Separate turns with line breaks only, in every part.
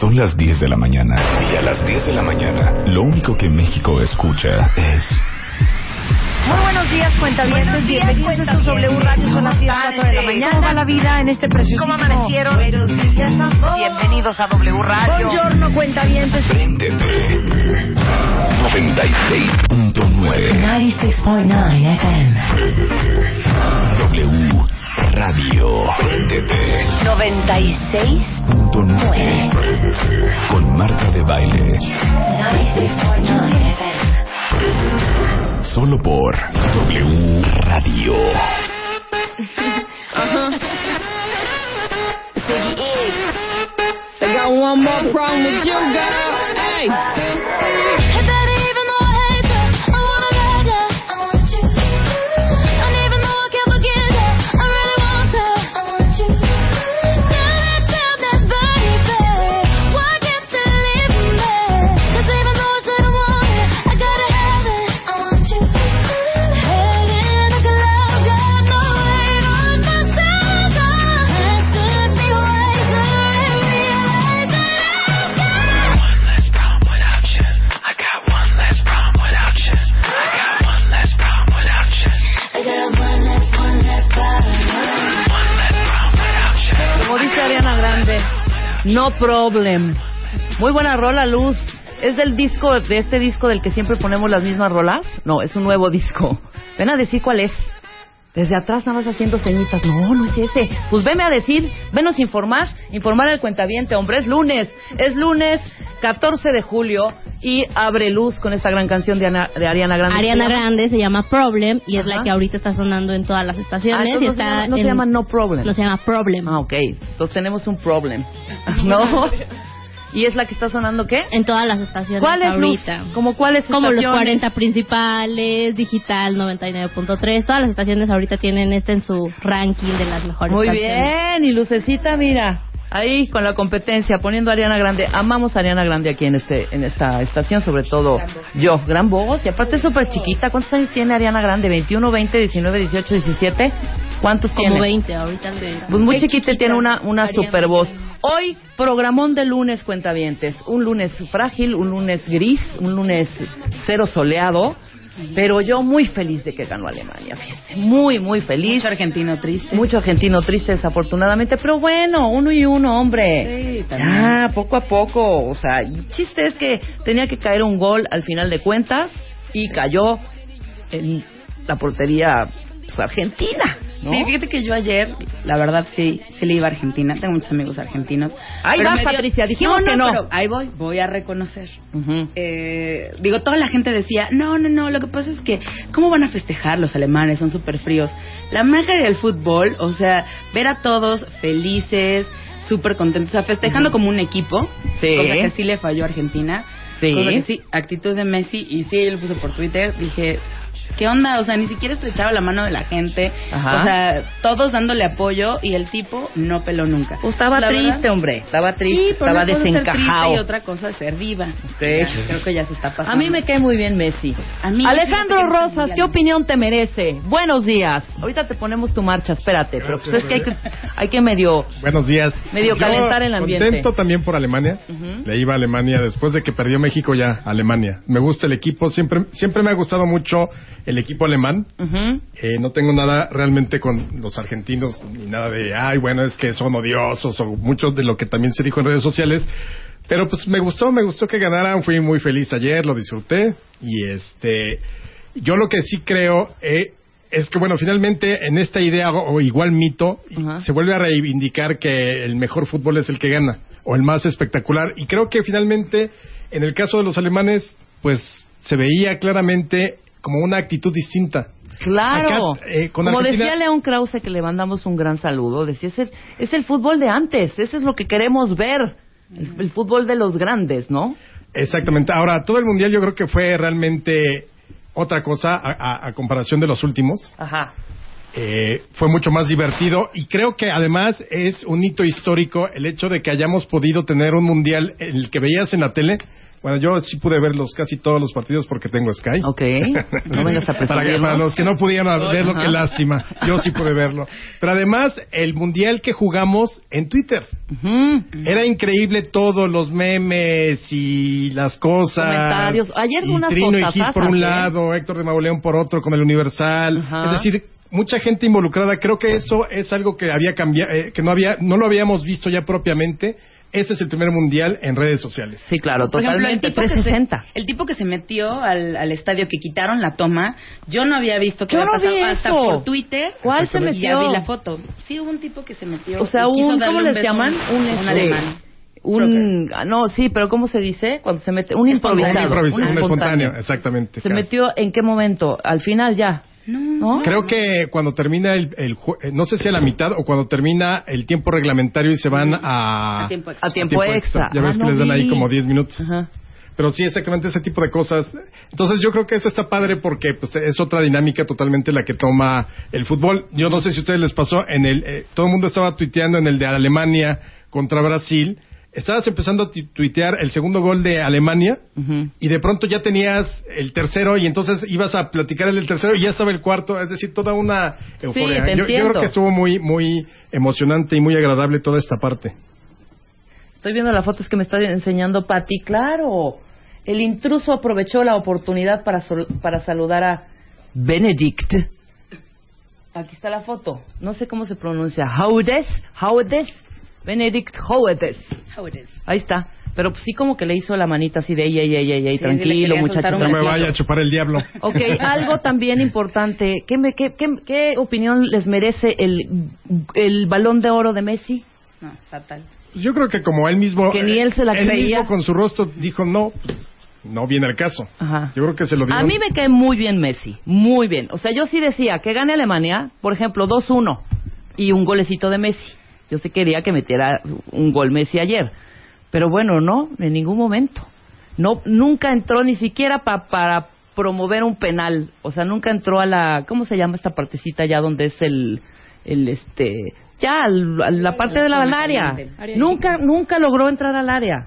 Son las 10 de la mañana y a las 10 de la mañana lo único que México escucha es...
Muy buenos días, cuentavientes. Bienvenidos a estos W Radio. Son las 10 4 de la mañana. ¿Cómo va la vida en este precioso?
¿Cómo amanecieron?
Bienvenidos a W Radio. Buongiorno, cuentavientes.
Préndete. 96.9
96.9 FM.
W Radio. Préndete.
96.9
Con Marta de Baile.
96.9 FM.
Solo por W Radio.
They got one more problem with you, girl. Hey.
No problem. Muy buena rola, Luz. ¿Es del disco, de este disco del que siempre ponemos las mismas rolas? No, es un nuevo disco. Ven a decir cuál es. Desde atrás nada más haciendo ceñitas. No, no es ese. Pues veme a decir, venos informar, informar al cuentaviente, hombre. Es lunes, es lunes 14 de julio y abre luz con esta gran canción de, Ana- de Ariana Grande.
Ariana. Grande se llama Problem y es
Ajá.
la que ahorita está sonando en todas las
Ah,
estaciones. y
no, se
está
llama, no se llama No Problem.
No se llama Problem.
Ah, ok. Entonces tenemos un problem. ¿No? ¿Y es la que está sonando qué?
En todas las estaciones
¿Cuál es Luz?
ahorita.
¿Como cuáles
Como los
estaciones?
40 principales, Digital 99.3, todas las estaciones ahorita tienen este en su ranking de las mejores
Muy
canciones.
bien, y Lucecita, mira, ahí con la competencia, poniendo a Ariana Grande. Amamos a Ariana Grande aquí en este en esta estación, sobre todo yo. Gran voz, y aparte es súper chiquita. ¿Cuántos años tiene Ariana Grande? ¿21, 20, 19, 18, 17? ¿Cuántos
Como
tiene?
20 ahorita.
Pues muy chiquita y tiene una, una
Ariana
super voz. Hoy, programón de lunes, cuentavientes. Un lunes frágil, un lunes gris, un lunes cero soleado. Pero yo muy feliz de que ganó Alemania, fíjate. Muy, muy feliz.
Mucho argentino triste.
Mucho argentino triste, desafortunadamente. Pero bueno, uno y uno, hombre.
Sí, también.
ya, poco a poco. O sea, el chiste es que tenía que caer un gol al final de cuentas y cayó en la portería pues, argentina. ¿no?
Sí, fíjate que yo ayer, la verdad, sí, sí le iba a Argentina. Tengo muchos amigos argentinos.
Ahí vas,
dio-
Patricia, dijimos que no.
pero ahí voy, voy a reconocer. Eh, digo, toda la gente decía, no, no, no, lo que pasa es que, ¿cómo van a festejar los alemanes? Son súper fríos. La magia del fútbol, o sea, ver a todos felices, súper contentos, o sea, festejando como un equipo,
Sí.
cosa que sí le falló a Argentina.
Sí.
Cosa que sí, actitud de Messi, y sí, yo lo puse por Twitter, dije, ¿qué onda? O sea, ni siquiera estrechaba la mano de la gente,
Ajá.
o sea, todos dándole apoyo, y el tipo no peló nunca.
Pues estaba
La
triste,
verdad,
hombre. Estaba triste,
Sí,
estaba
una cosa es ser triste
desencajado.
y otra cosa es ser diva.
Ok.
Ya, creo que ya se está pasando.
A mí me cae muy bien Messi.
A mí,
Alejandro Rosas. ¿qué opinión te merece? Buenos días. Ahorita te ponemos tu marcha, espérate. Pero pues es que hay que, hay que medio...
Buenos días.
Medio
Yo
calentar el ambiente.
Contento también por Alemania.
Ujú.
Le iba a Alemania después de que perdió México ya Alemania. Me gusta el equipo. Siempre, siempre me ha gustado mucho el equipo alemán. Eh, no tengo nada realmente con los argentinos ni nada de, ay, bueno, es que son odiosos o mucho de lo que también se dijo en redes sociales. Pero pues me gustó, me gustó que ganaran. Fui muy feliz ayer, lo disfruté. Y este, yo lo que sí creo eh, es que, bueno, finalmente en esta idea o, igual mito, se vuelve a reivindicar que el mejor fútbol es el que gana o el más espectacular. Y creo que finalmente, en el caso de los alemanes, pues se veía claramente como una actitud distinta.
Claro.
Acá, eh, con
Como
Argentina-
decía León Krause, que le mandamos un gran saludo, decía, es el, es el fútbol de antes, ese es lo que queremos ver, el, el fútbol de los grandes, ¿no?
Exactamente. Ahora, todo el mundial yo creo que fue realmente otra cosa a, a- a comparación de los últimos.
Ajá.
Eh, fue mucho más divertido y creo que además es un hito histórico el hecho de que hayamos podido tener un mundial el que veías en la tele Bueno, yo sí pude ver los, casi todos los partidos porque tengo Sky.
Ok. No vengas a
para, que- para los que no pudieron verlo,
Ajá.
qué lástima. Yo sí pude verlo. Pero además, el mundial que jugamos en Twitter.
Ujú.
Era increíble todos los memes y las cosas.
Comentarios. Ayer
y
unas
Trino y Gis por un
¿eh?
lado, Héctor de Mauleón por otro, con el Universal. Es decir, mucha gente involucrada. Creo que eso es algo que había cambiado, eh, que no había, no lo habíamos visto ya propiamente. Este es el primer mundial en redes sociales.
Sí, claro,
Por ejemplo, el
totalmente.
tipo, que se,
360.
el tipo que se metió al, al estadio, que quitaron la toma, yo no había visto que
Yo
había
no vi
pasado hasta por Twitter.
¿Cuál se
Y ya
metió?
vi la foto. Sí, hubo un tipo que se metió.
O sea, un, ¿cómo
un
les llaman? Un,
un
este,
alemán.
Un, ah, no, sí, pero ¿cómo se dice? Cuando se mete, un improvisado.
Un improvis- un espontáneo,
espontáneo.
exactamente.
¿Se
casi.
metió en qué momento? Al final ya.
No.
¿No?
Creo que cuando termina el, el jue- eh, no sé si a la mitad o cuando termina el tiempo reglamentario y se van a,
A tiempo extra.
A tiempo extra.
Ya ves
Ah,
que
no
les dan ahí
vi.
como 10 minutos.
Ajá.
Pero sí, exactamente ese tipo de cosas. Entonces yo creo que eso está padre porque pues, es otra dinámica totalmente la que toma el fútbol. Yo no sé si a ustedes les pasó, en el, eh, todo el mundo estaba tuiteando en el de Alemania contra Brasil. Estabas empezando a tu- tuitear el segundo gol de Alemania y de pronto ya tenías el tercero y entonces ibas a platicar el del tercero y ya estaba el cuarto. Es decir, toda una euforia.
te
yo, yo
entiendo.
creo que estuvo muy, muy emocionante y muy agradable toda esta parte.
Estoy viendo las fotos que me está enseñando Patti. Claro, el intruso aprovechó la oportunidad para, para saludar a Benedict. Aquí está la foto. No sé cómo se pronuncia. Haudes, Haudes, Benedict Haudes.
How it is.
Ahí está. Pero pues sí como que le hizo la manita así de ey, ey, ey, ey, ey,
Sí,
tranquilo, muchacho,
No me vaya a chupar el diablo.
Ok, algo también importante. ¿Qué, me- qué, qué, qué opinión les merece el, el balón de oro de Messi?
No, fatal.
Yo creo que como él mismo...
Que ni él se la
él
creía.
mismo con su rostro dijo, no, pues, no viene al caso.
Ajá.
Yo creo que se lo dieron.
A mí me cae muy bien Messi, muy bien. O sea, yo sí decía que gane Alemania, por ejemplo, 2-1 y un golecito de Messi. Yo sí quería que metiera un gol Messi ayer. Pero bueno, no, en ningún momento. No, nunca entró ni siquiera pa- para promover un penal. O sea, nunca entró a la, ¿cómo se llama esta partecita ya donde es el, el este, ya la parte de la. Área Nunca, nunca logró entrar al área.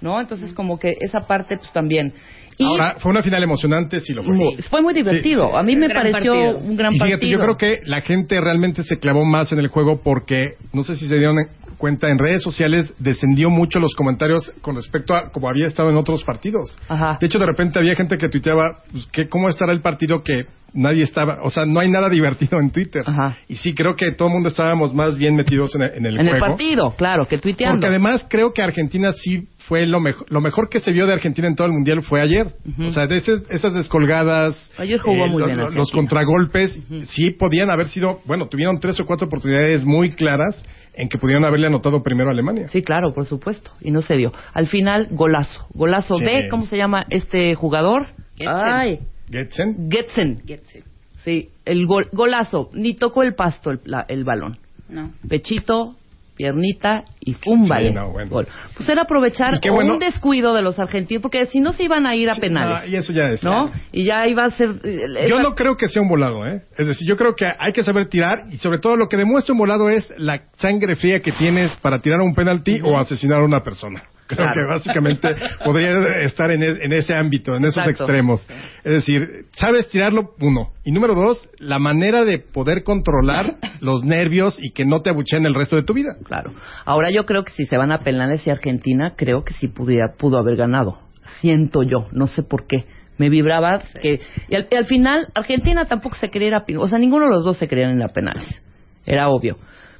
¿No? Entonces como que esa parte pues también. Y
Ahora, fue una final emocionante, sí lo fue.
fue muy divertido.
Sí, sí.
A mí me
Gran
pareció
partido.
un gran
y fíjate,
partido.
yo creo que la gente realmente se clavó más en el juego porque, no sé si se dieron cuenta, en redes sociales descendió mucho los comentarios con respecto a como había estado en otros partidos.
Ajá.
De hecho, de repente había gente que tuiteaba, pues, que cómo estará el partido que nadie estaba, o sea, no hay nada divertido en Twitter.
Ajá.
Y sí, creo que todo el mundo estábamos más bien metidos en el, en el
en el
juego.
partido, claro, que tuiteando.
Porque además creo que Argentina sí fue lo mejor, lo mejor que se vio de Argentina en todo el mundial fue ayer. O sea, de ese- esas descolgadas,
Ayer jugó muy
lo-
bien
los contragolpes, sí podían haber sido, bueno, tuvieron tres o cuatro oportunidades muy claras en que pudieron haberle anotado primero a Alemania.
Sí, claro, por supuesto. Y no se dio. Al final, golazo. Golazo
Sí.
de, ¿cómo se llama este jugador? Ay,
Getzen.
Getzen.
Gets it.
Sí, el gol, golazo. Ni tocó el pasto el, la- el balón.
No.
Pechito, piernita y fúmbale.
Sí, no, bueno.
Gol. Pues era aprovechar
bueno-
un descuido de los argentinos, porque si no se iban a ir a
Sí,
penales.
no, y eso ya es.
¿No? Y ya iba a ser... eh,
Yo
esa-
no creo que sea un volado, ¿eh? Es decir, yo creo que hay que saber tirar y sobre todo lo que demuestra un volado es la sangre fría que tienes para tirar un penalti o asesinar a una persona. Creo
Claro.
que básicamente podría estar en, es- en ese ámbito, en esos
Exacto.
extremos. Es decir, sabes tirarlo, uno. Y número dos, la manera de poder controlar los nervios y que no te abucheen el resto de tu vida.
Claro. Ahora yo creo que si se van a penales y Argentina, creo que sí pudiera, pudo haber ganado. Siento yo, no sé por qué. Me vibraba que... Y al, y al final, Argentina tampoco se quería ir a... O sea, ninguno de los dos se querían ir a penales. Era obvio.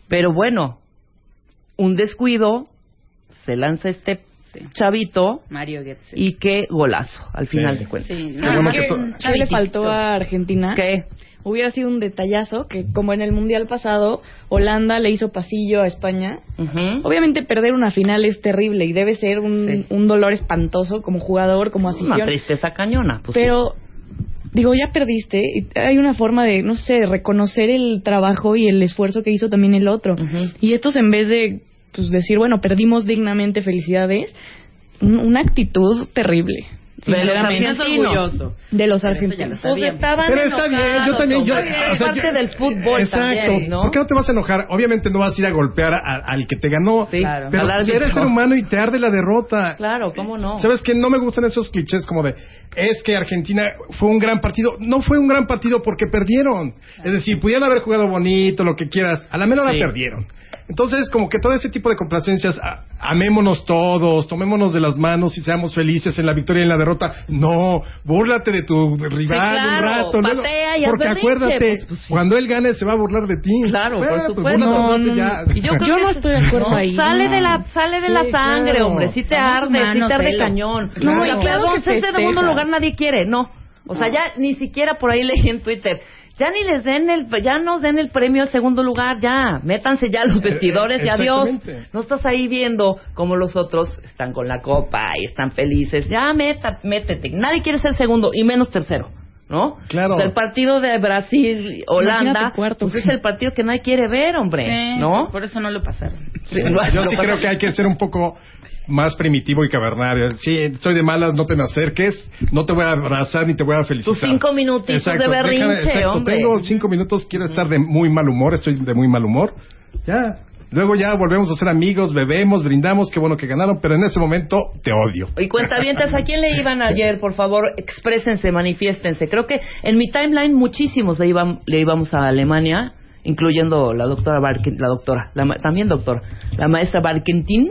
Pero bueno, un descuido, se lanza este
Sí.
chavito
Mario Gets it.
y qué golazo, al final
Sí.
de cuentas.
Sí,
Qué
no,
bueno
que-
¿Qué le faltó a Argentina?
¿Qué?
Hubiera sido un detallazo que, como en el Mundial pasado, Holanda le hizo pasillo a España. Obviamente perder una final es terrible y debe ser un,
Sí.
un dolor espantoso como jugador, como
Una
afición.
tristeza cañona. Pues, sí.
Pero, digo, ya perdiste. y hay una forma de, no sé, reconocer el trabajo y el esfuerzo que hizo también el otro. Y estos en vez de pues, decir, bueno, perdimos dignamente, felicidades, un- una actitud terrible.
orgulloso.
De los
Pero eso ya lo
argentinos.
Pues estaban
Pero está bien, yo también. Yo, o sea,
parte
yo-
del fútbol
Exacto.
también, ¿no?
¿Por qué no te vas a enojar? Obviamente no vas a ir a golpear a- al que te ganó.
Sí,
Claro.
Pero si eres ser humano y te arde la derrota.
Claro, ¿cómo no?
¿Sabes qué? No me gustan esos clichés como de, es que Argentina fue un gran partido. No fue un gran partido porque perdieron. Es decir, pudieran haber jugado bonito, lo que quieras. A la menos
Sí.
la perdieron. Entonces, como que todo ese tipo de complacencias, a- amémonos todos, tomémonos de las manos y seamos felices en la victoria y en la derrota. No, búrlate de tu rival
Sí, claro,
un rato. luego-
patea y haz
porque
berrinche,
acuérdate,
pues, pues, sí.
cuando él gane se va a burlar de ti.
Claro, por
Bueno, pues,
supuesto.
búrlate,
No, no,
ya.
Yo,
Yo no estoy de acuerdo ahí.
Sale
No.
de la sale de
Sí,
la sangre,
claro.
hombre. Sí te arde,
humanos,
te arde cañón.
No,
No,
y
la
claro
claro
que
ese segundo
festejas.
lugar nadie quiere, no. O sea, ya ni siquiera por ahí leí en Twitter. Ya ni les den el, ya nos den el premio al segundo lugar, ya. Métanse ya a los vestidores y adiós.
Eh, exactamente.
No estás ahí viendo como los otros están con la copa y están felices. Ya, meta, métete. Nadie quiere ser segundo y menos tercero. ¿No?
Claro.
O sea, el partido de Brasil, Holanda,
cuarto.
pues es el partido que nadie quiere ver, hombre.
Sí,
¿No?
Por eso no lo pasaron.
Sí,
Yo sí creo que hay que ser un poco más primitivo y cavernario. Sí, estoy de malas, no te me acerques, no te voy a abrazar ni te voy a felicitar.
Tus cinco minutitos de berrinche,
déjame- exacto,
hombre.
Tengo cinco minutos, quiero estar de muy mal humor, estoy de muy mal humor. Ya. Luego ya volvemos a ser amigos, bebemos, brindamos, qué bueno que ganaron, pero en ese momento te odio.
Y cuentavientas, ¿a quién le iban ayer? Por favor, exprésense, manifiéstense. Creo que en mi timeline muchísimos le, iban, le íbamos a Alemania, incluyendo la doctora la doctora, la también doctora, la maestra Barkentin,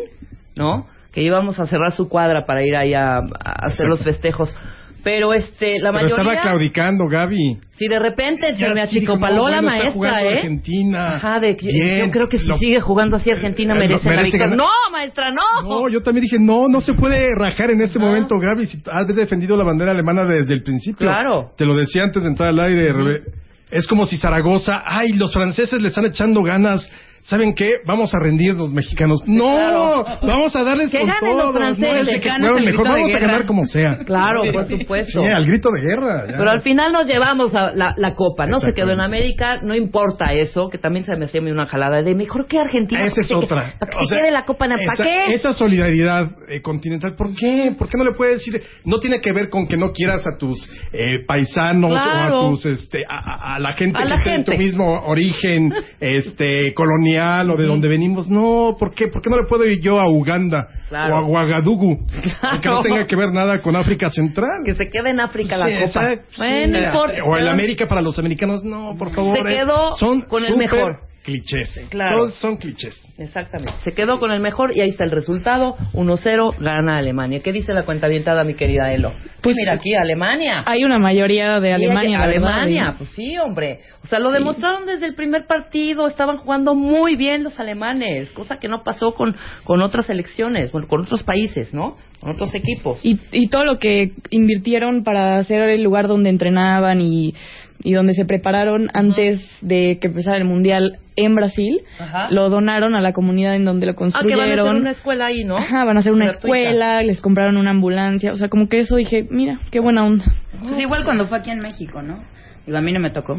¿no? Que íbamos a cerrar su cuadra para ir ahí a, a hacer los festejos. Pero este, la
Pero
mayoría...
estaba claudicando, Gaby.
Si de repente se me
sí
achicopaló la
está
maestra,
jugando
¿eh?
Argentina.
Ajá, de,
Bien.
yo creo que si
Lo-
sigue jugando así Argentina
Eh,
merece, la
merece
victoria.
ganar.
No, maestra, no.
No, yo también dije, no, no se puede rajar en este momento, Gaby. Si has defendido la bandera alemana desde el principio.
Claro.
Te lo decía antes de entrar al aire. Rebe- Es como si Zaragoza, ay, los franceses le están echando ganas. ¿Saben qué? Vamos a rendirnos, mexicanos. No,
Claro.
vamos a darles
Que
con
ganen los
todo. No
franceses,
es de que mejor, vamos a ganar como sea.
Claro, por supuesto.
Sí, al grito de guerra. ya.
Pero al final nos llevamos a la, la copa, ¿no? Se quedó en. América, no importa eso, que también se me hacía una jalada de mejor que Argentina.
Esa es
¿para qué-
otra.
¿Para qué
O sea,
quede la copa en ¿Para
esa,
qué?
esa solidaridad eh, continental, ¿por qué? ¿Por qué no le puedes decir? No tiene que ver con que no quieras a tus eh, paisanos
Claro.
o a tus, este, a, la gente
A
que
la
en tu mismo origen, este, colonial o de donde venimos. No, ¿por qué? ¿Por qué no le puedo ir yo a Uganda
Claro.
o a Ouagadougou?
Claro.
Que no tenga que ver nada con África Central.
Que se quede en África la
Sí,
copa.
exacto,
bueno,
sí. O en América para los americanos, no, por favor.
Se
eh,
quedó
son
con el mejor.
Clichés.
Claro.
Todos son clichés.
Exactamente. Se quedó con el mejor y ahí está el resultado. 1-0, gana Alemania. ¿Qué dice la cuenta avientada, mi querida Elo?
Pues,
mira aquí, Alemania.
Hay una mayoría de Alemania. verdad,
Alemania, pues sí, hombre. O sea, lo demostraron desde el primer partido. Estaban jugando muy bien los alemanes, cosa que no pasó con, con otras selecciones, bueno, con otros países, ¿no? Con otros equipos.
Y, y todo lo que invirtieron para hacer el lugar donde entrenaban y, y donde se prepararon antes de que empezara el mundial en Brasil,
Ajá.
lo donaron a la comunidad en donde lo
Ah, que
construyeron.
van a hacer una escuela ahí, ¿no?
Ajá, van a hacer una
Gratuita.
escuela, les compraron una ambulancia, o sea, como que eso dije, mira, qué buena onda.
Pues igual cuando fue aquí en México, ¿no? Digo, a mí no me tocó.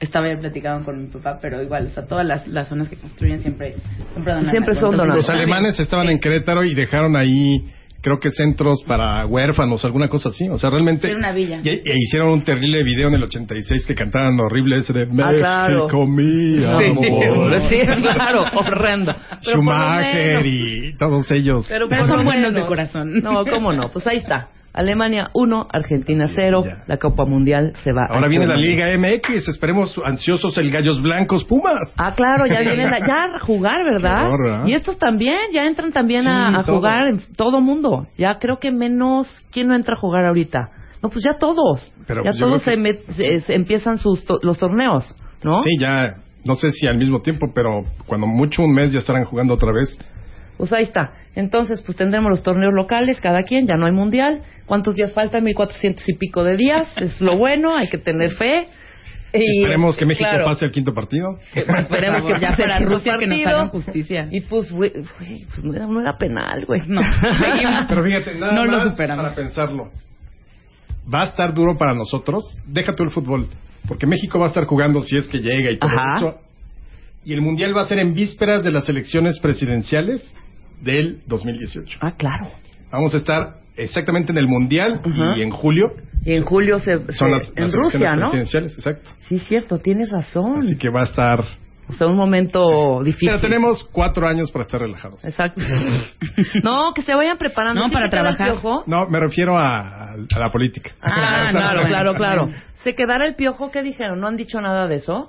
Estaba ya platicando con mi papá, pero igual, o sea, todas las, las zonas que construyen siempre, siempre donan
Siempre son donadas.
Los alemanes estaban en Querétaro y dejaron ahí, creo que centros para huérfanos, alguna cosa así. O sea, realmente.
Era una villa.
Y, e hicieron un terrible video en el 86 que cantaban horrible ese de
Ah, claro.
México, mi amor.
Sí, claro, horrendo.
Schumacher y todos ellos.
Pero,
Pero son buenos de corazón.
No, cómo no. Pues ahí está. Alemania 1, Argentina 0.
ya.
La Copa Mundial se va.
Ahora
a
viene la. Liga MX, esperemos ansiosos el Gallos Blancos Pumas.
Ah, claro, ya vienen a, ya a jugar, ¿verdad?
Horror, ¿eh?
Y estos también, ya entran también
Sí,
a, jugar en todo mundo. Ya creo que menos, ¿quién no entra a jugar ahorita? No, pues ya todos.
Pero,
ya
pues,
todos se, met- se- se empiezan sus to- los torneos, ¿no?
Sí, ya, no sé si al mismo tiempo, pero cuando mucho un mes ya estarán jugando otra vez.
Pues ahí está. Entonces, pues tendremos los torneos locales, cada quien, ya no hay mundial. ¿Cuántos días faltan? 1400 y pico de días. Es lo bueno, hay que tener fe. Y,
Esperemos que México
claro,
pase al quinto partido.
Esperemos que ya fuera Rusia
que nos
partido.
hagan justicia.
Y pues, güey, pues no era, no era penal, güey.
No, seguimos.
Pero fíjate, nada
No lo
más
superamos.
para pensarlo. Va a estar duro para nosotros. Deja tú el fútbol. Porque México va a estar jugando si es que llega y todo
Ajá.
eso. Y el Mundial va a ser en vísperas de las elecciones presidenciales del 2018.
Ah, claro.
Vamos a estar exactamente en el Mundial y en julio
Y en julio se,
son
se-
las,
en
las
Rusia,
elecciones
¿no?
presidenciales, exacto.
Sí, cierto, tienes razón.
Así que va a estar...
O sea, un momento difícil.
Pero tenemos cuatro años para estar relajados.
Exacto. no, que se vayan preparando.
No,
¿Sí
para trabajar.
No, me refiero a, a la política.
Ah, claro, claro, claro. ¿Se quedará el piojo? ¿Qué dijeron? ¿No han dicho nada de eso?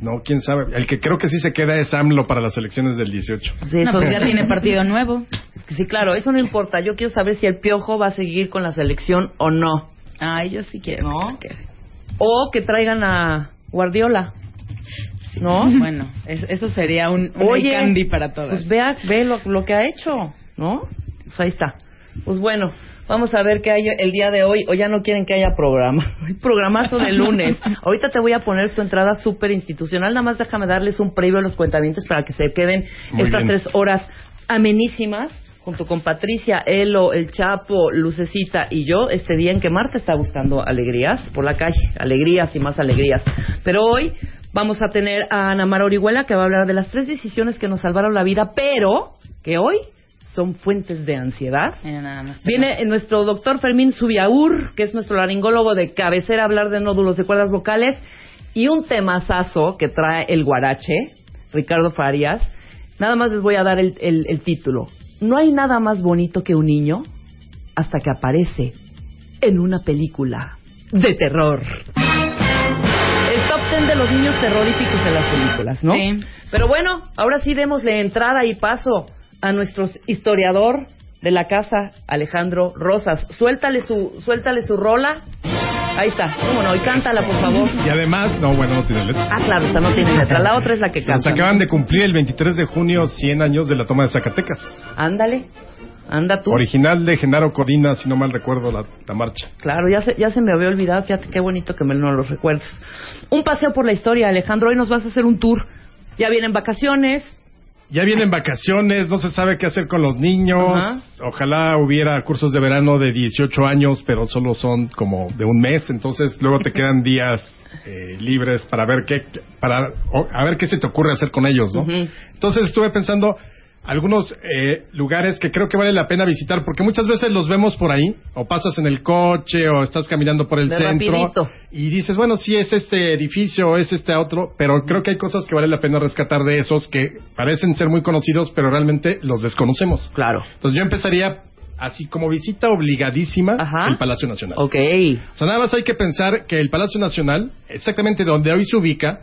No, quién sabe. El que creo que sí se queda es AMLO para las elecciones del 18.
Sí,
No,
eso-
pues ya tiene partido nuevo.
Sí, claro, eso no importa. Yo quiero saber si el piojo va a seguir con la selección o no.
Ay, yo sí quiero.
¿No? O que traigan a Guardiola. ¿No?
Bueno, es- eso sería un, un
Oye,
candy para todas.
Pues vea, ve lo, lo que ha hecho, ¿no? Pues ahí está. Pues bueno, vamos a ver qué hay el día de hoy. O ya no quieren que haya programa. Programazo de lunes. Ahorita te voy a poner tu entrada súper institucional. Nada más déjame darles un previo a los cuentavientes para que se queden
Muy
estas
bien.
tres horas amenísimas junto con Patricia, Elo, El Chapo, Lucecita y yo, este día en que Marta está buscando alegrías por la calle, alegrías y más alegrías. Pero hoy vamos a tener a Ana Mara Orihuela que va a hablar de las tres decisiones que nos salvaron la vida, pero que hoy son fuentes de ansiedad.
Mira, nada más.
Viene nuestro doctor Fermín Subiaur, que es nuestro laringólogo de cabecera, a hablar de nódulos de cuerdas vocales. Y un temazazo que trae el guarache, Ricardo Farias. Nada más les voy a dar el, el- el título. No hay nada más bonito que un niño hasta que aparece en una película de terror. El top ten de los niños terroríficos en las películas, ¿no?
Sí.
Pero bueno, ahora sí démosle entrada y paso a nuestro historiador de la casa, Alejandro Rosas. Suéltale su, suéltale su rola. Ahí está, cómo no, y cántala, por favor.
Y además, no, bueno, no tiene letra.
Ah, claro, esta no tiene letra. La otra es la que
Nos
canta.
acaban de cumplir el 23 de junio 100 años de la toma de Zacatecas.
Ándale, anda tú.
Original de Genaro Corina, si no mal recuerdo la, la marcha.
Claro, ya se, ya se me había olvidado. Fíjate qué bonito que me no lo recuerdes. Un paseo por la historia, Alejandro. Hoy nos vas a hacer un tour. Ya vienen vacaciones.
Ya vienen vacaciones, no se sabe qué hacer con los niños.
Ajá.
Ojalá hubiera cursos de verano de 18 años, pero solo son como de un mes, entonces luego te quedan días eh, libres para ver qué para o- a ver qué se te ocurre hacer con ellos, ¿no? Entonces estuve pensando algunos eh, lugares que creo que vale la pena visitar porque muchas veces los vemos por ahí o pasas en el coche o estás caminando por el
De
centro
rapidito.
y dices, bueno, sí es este edificio o es este otro, pero creo que hay cosas que vale la pena rescatar de esos que parecen ser muy conocidos, pero realmente los desconocemos.
Claro.
Entonces yo empezaría así como visita obligadísima
Ajá.
el Palacio Nacional.
Ok.
O sea, nada más hay que pensar que el Palacio Nacional, exactamente donde hoy se ubica,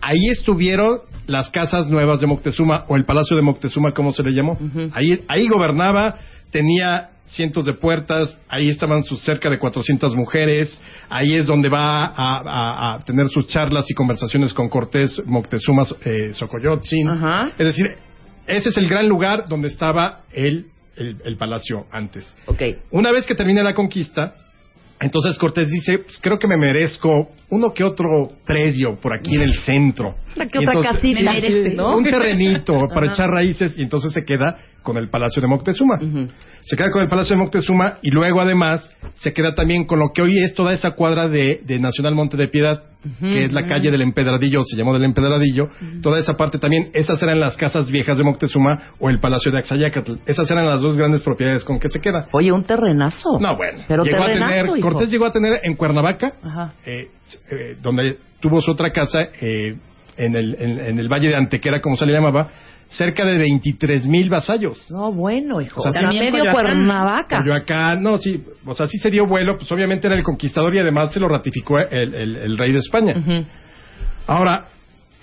ahí estuvieron las casas nuevas de Moctezuma, o el Palacio de Moctezuma, como se le llamó. Ahí, ahí gobernaba, tenía cientos de puertas, ahí estaban sus cerca de 400 mujeres, ahí es donde va a, a- a tener sus charlas y conversaciones con Cortés, Moctezuma, eh, Xocoyotzin.
Ajá.
Es decir, ese es el gran lugar donde estaba el, el, el palacio antes.
Ok.
Una vez que termina la conquista, entonces Cortés dice, pues, creo que me merezco uno que otro predio por aquí en el centro.
Una que
Y
otra
entonces-
casita,
sí,
¿no?
Un terrenito para echar raíces y entonces se queda con el Palacio de Moctezuma. Se queda con el Palacio de Moctezuma y luego además se queda también con lo que hoy es toda esa cuadra de, de Nacional Monte de Piedad, que es la calle del Empedradillo, se llamó del Empedradillo. Toda esa parte también, esas eran las casas viejas de Moctezuma o el Palacio de Axayacatl. Esas eran las dos grandes propiedades con que se queda.
Oye, un terrenazo.
No, bueno.
Pero
llegó a
terrenazo,
tener,
hijo.
Cortés llegó a tener en Cuernavaca,
Ajá.
eh, eh, donde tuvo su otra casa, eh, en, el, en, en el Valle de Antequera, como se le llamaba, cerca de 23 mil vasallos.
No, bueno, hijo.
O sea,
también
medio
Coyoacán.
Cuernavaca.
Coyoacán, no, sí, o sea, sí se dio vuelo, pues obviamente era el conquistador y además se lo ratificó el, el- el rey de España. Ahora,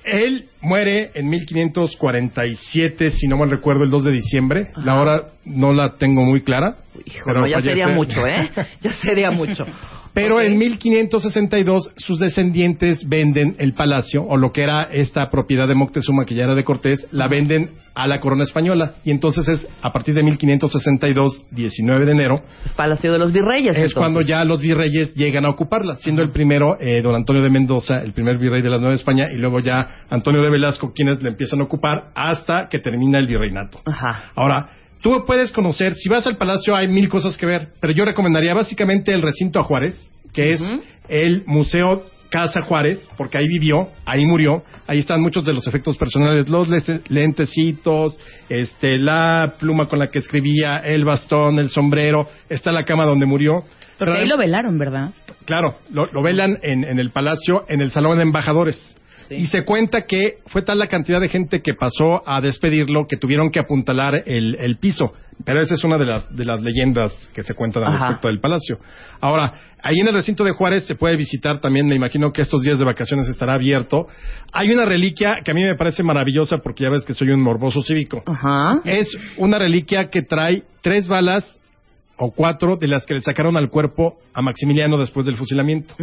él muere en 1547, si no mal recuerdo, el 2 de diciembre. La hora no la tengo muy clara.
Hijo,
pero
no, ya
fallece-
sería mucho, ¿eh? Ya sería mucho.
Pero en 1562 sus descendientes venden el palacio, o lo que era esta propiedad de Moctezuma, que ya era de Cortés, la venden a la corona española. Y entonces es a partir de 1562, 19 de enero,
Palacio de los Virreyes.
es
entonces.
cuando ya los virreyes llegan a ocuparla, siendo el primero eh, don Antonio de Mendoza, el primer virrey de la Nueva España, y luego ya Antonio de Velasco, quienes le empiezan a ocupar hasta que termina el virreinato.
Ajá.
Ahora, tú puedes conocer, si vas al palacio hay mil cosas que ver, pero yo recomendaría básicamente el recinto a Juárez, que es el museo Casa Juárez, porque ahí vivió, ahí murió, ahí están muchos de los efectos personales, los lentecitos, este, la pluma con la que escribía, el bastón, el sombrero, está la cama donde murió.
Porque ahí lo velaron, ¿verdad?
Claro, lo, lo velan en, en el palacio, en el salón de embajadores. Y se cuenta que fue tal la cantidad de gente que pasó a despedirlo que tuvieron que apuntalar el, el piso. Pero esa es una de las, de las leyendas que se cuentan al
Ajá.
respecto del palacio. Ahora, ahí en el recinto de Juárez se puede visitar también, me imagino que estos días de vacaciones estará abierto. Hay una reliquia que a mí me parece maravillosa porque ya ves que soy un morboso cívico.
Ajá.
Es una reliquia que trae tres balas o cuatro de las que le sacaron al cuerpo a Maximiliano después del fusilamiento.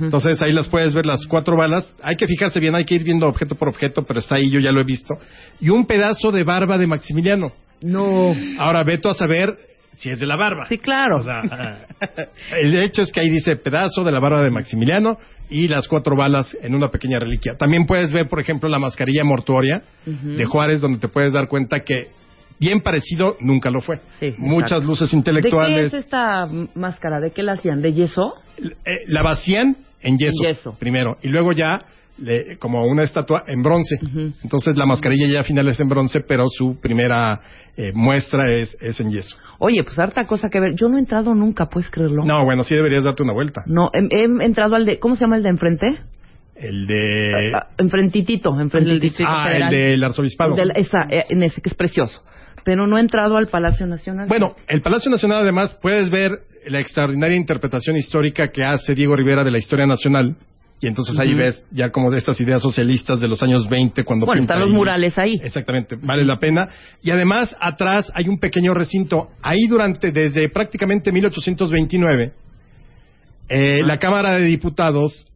Entonces ahí las puedes ver, las cuatro balas. Hay que fijarse bien, hay que ir viendo objeto por objeto, pero está ahí, yo ya lo he visto. Y un pedazo de barba de Maximiliano.
No.
Ahora veto a saber si es de la barba.
Sí, claro.
O sea, el hecho es que ahí dice pedazo de la barba de Maximiliano y las cuatro balas en una pequeña reliquia. También puedes ver, por ejemplo, la mascarilla mortuoria de Juárez, donde te puedes dar cuenta que bien parecido nunca lo fue.
Sí,
Muchas
exacto.
luces
¿De qué
intelectuales.
es esta máscara? ¿De qué la hacían? ¿De yeso?
Eh, la vacían en yeso,
En yeso.
primero y luego ya le- como una estatua en bronce. Entonces la mascarilla ya final es en bronce, pero su primera eh, muestra es, es en yeso.
Oye, pues harta cosa que ver. Yo no he entrado nunca, ¿puedes creerlo?
No, bueno, sí deberías darte una vuelta.
No, he, he entrado al de... ¿Cómo se llama el de enfrente?
El de...
Ah, enfrentitito, enfrente del Distrito
ah, el del arzobispado.
El del- esa, eh, en ese que es precioso. Pero no he entrado al Palacio Nacional.
Bueno, el Palacio Nacional además puedes ver la extraordinaria interpretación histórica que hace Diego Rivera de la historia nacional. Y entonces ahí ves ya como de estas ideas socialistas de los años 20 cuando
Bueno, están los
ahí.
murales ahí.
Exactamente, vale la pena. Y además atrás hay un pequeño recinto. Ahí durante desde prácticamente 1829 eh, la Cámara de Diputados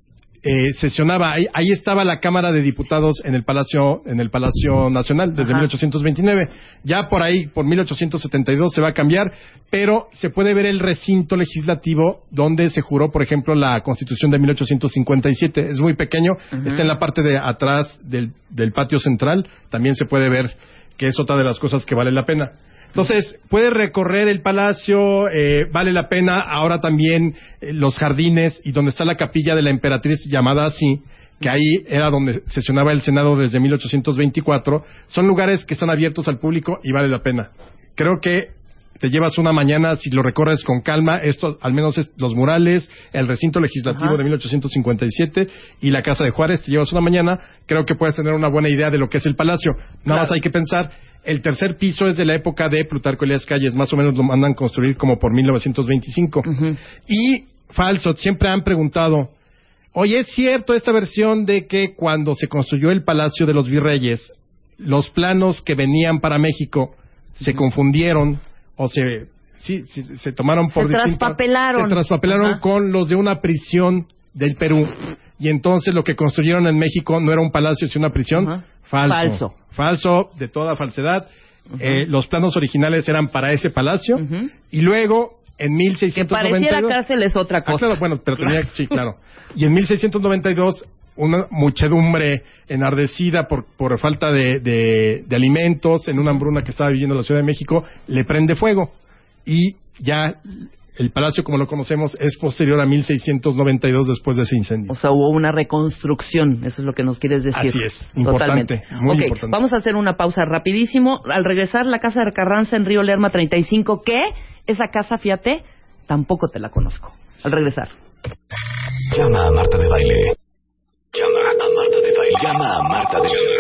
eh, sesionaba ahí, ahí estaba la Cámara de Diputados en el Palacio en el Palacio Nacional desde
Ajá.
1829. Ya por ahí por 1872 se va a cambiar, pero se puede ver el recinto legislativo donde se juró, por ejemplo, la Constitución de 1857. Es muy pequeño, está en la parte de atrás del, del patio central. También se puede ver que es otra de las cosas que vale la pena. Entonces, puede recorrer el palacio, eh, vale la pena. Ahora también eh, los jardines y donde está la capilla de la emperatriz llamada así, que ahí era donde sesionaba el Senado desde 1824. Son lugares que están abiertos al público y vale la pena. Creo que te llevas una mañana si lo recorres con calma. Esto, al menos es los murales, el recinto legislativo
Ajá.
de 1857 y la Casa de Juárez. Te llevas una mañana. Creo que puedes tener una buena idea de lo que es el palacio. Nada más hay que pensar. El tercer piso es de la época de Plutarco Elías Calles, más o menos lo mandan construir como por 1925. Y falso, siempre han preguntado, oye, ¿es cierto esta versión de que cuando se construyó el Palacio de los Virreyes, los planos que venían para México se confundieron o se, sí, sí, se tomaron por
Se traspapelaron.
se traspapelaron
Ajá.
con los de una prisión del Perú y entonces lo que construyeron en México no era un palacio sino una prisión
Ajá.
falso
Falso.
falso de toda falsedad Eh, los planos originales eran para ese palacio y luego en
Que
1692
pareciera cárcel es otra
Ah,
cosa.
claro, bueno, pero tenía, sí, claro. Y en 1692, una muchedumbre enardecida por, por falta de, de- de alimentos, en una hambruna que estaba viviendo la Ciudad de México, le prende fuego. Y ya el palacio, como lo conocemos, es posterior a 1692 después de ese incendio.
O sea, hubo una reconstrucción, eso es lo que nos quieres decir.
Así es, importante,
Totalmente.
muy importante.
Vamos a hacer una pausa rapidísimo. Al regresar, la casa de Carranza en Río Lerma 35, que esa casa, fíjate, tampoco te la conozco. Al regresar.
Llama a Marta de Baile. Llama a Marta de Baile. Llama a Marta de Baile.